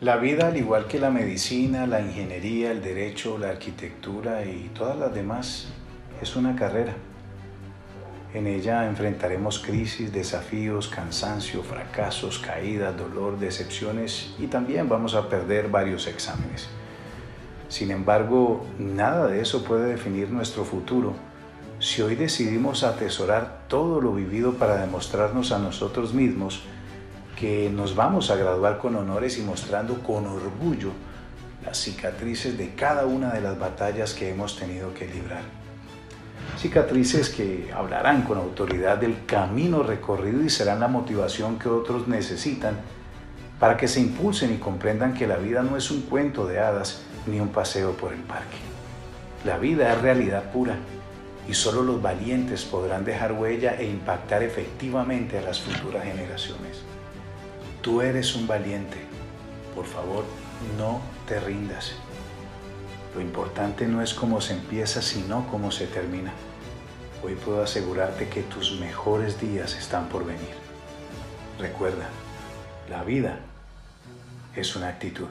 La vida, al igual que la medicina, la ingeniería, el derecho, la arquitectura y todas las demás, es una carrera. En ella enfrentaremos crisis, desafíos, cansancio, fracasos, caídas, dolor, decepciones y también vamos a perder varios exámenes. Sin embargo, nada de eso puede definir nuestro futuro si hoy decidimos atesorar todo lo vivido para demostrarnos a nosotros mismos que nos vamos a graduar con honores y mostrando con orgullo las cicatrices de cada una de las batallas que hemos tenido que librar. Cicatrices que hablarán con autoridad del camino recorrido y serán la motivación que otros necesitan para que se impulsen y comprendan que la vida no es un cuento de hadas ni un paseo por el parque. La vida es realidad pura y solo los valientes podrán dejar huella e impactar efectivamente a las futuras generaciones. Tú eres un valiente. Por favor, no te rindas. Lo importante no es cómo se empieza, sino cómo se termina. Hoy puedo asegurarte que tus mejores días están por venir. Recuerda, la vida es una actitud.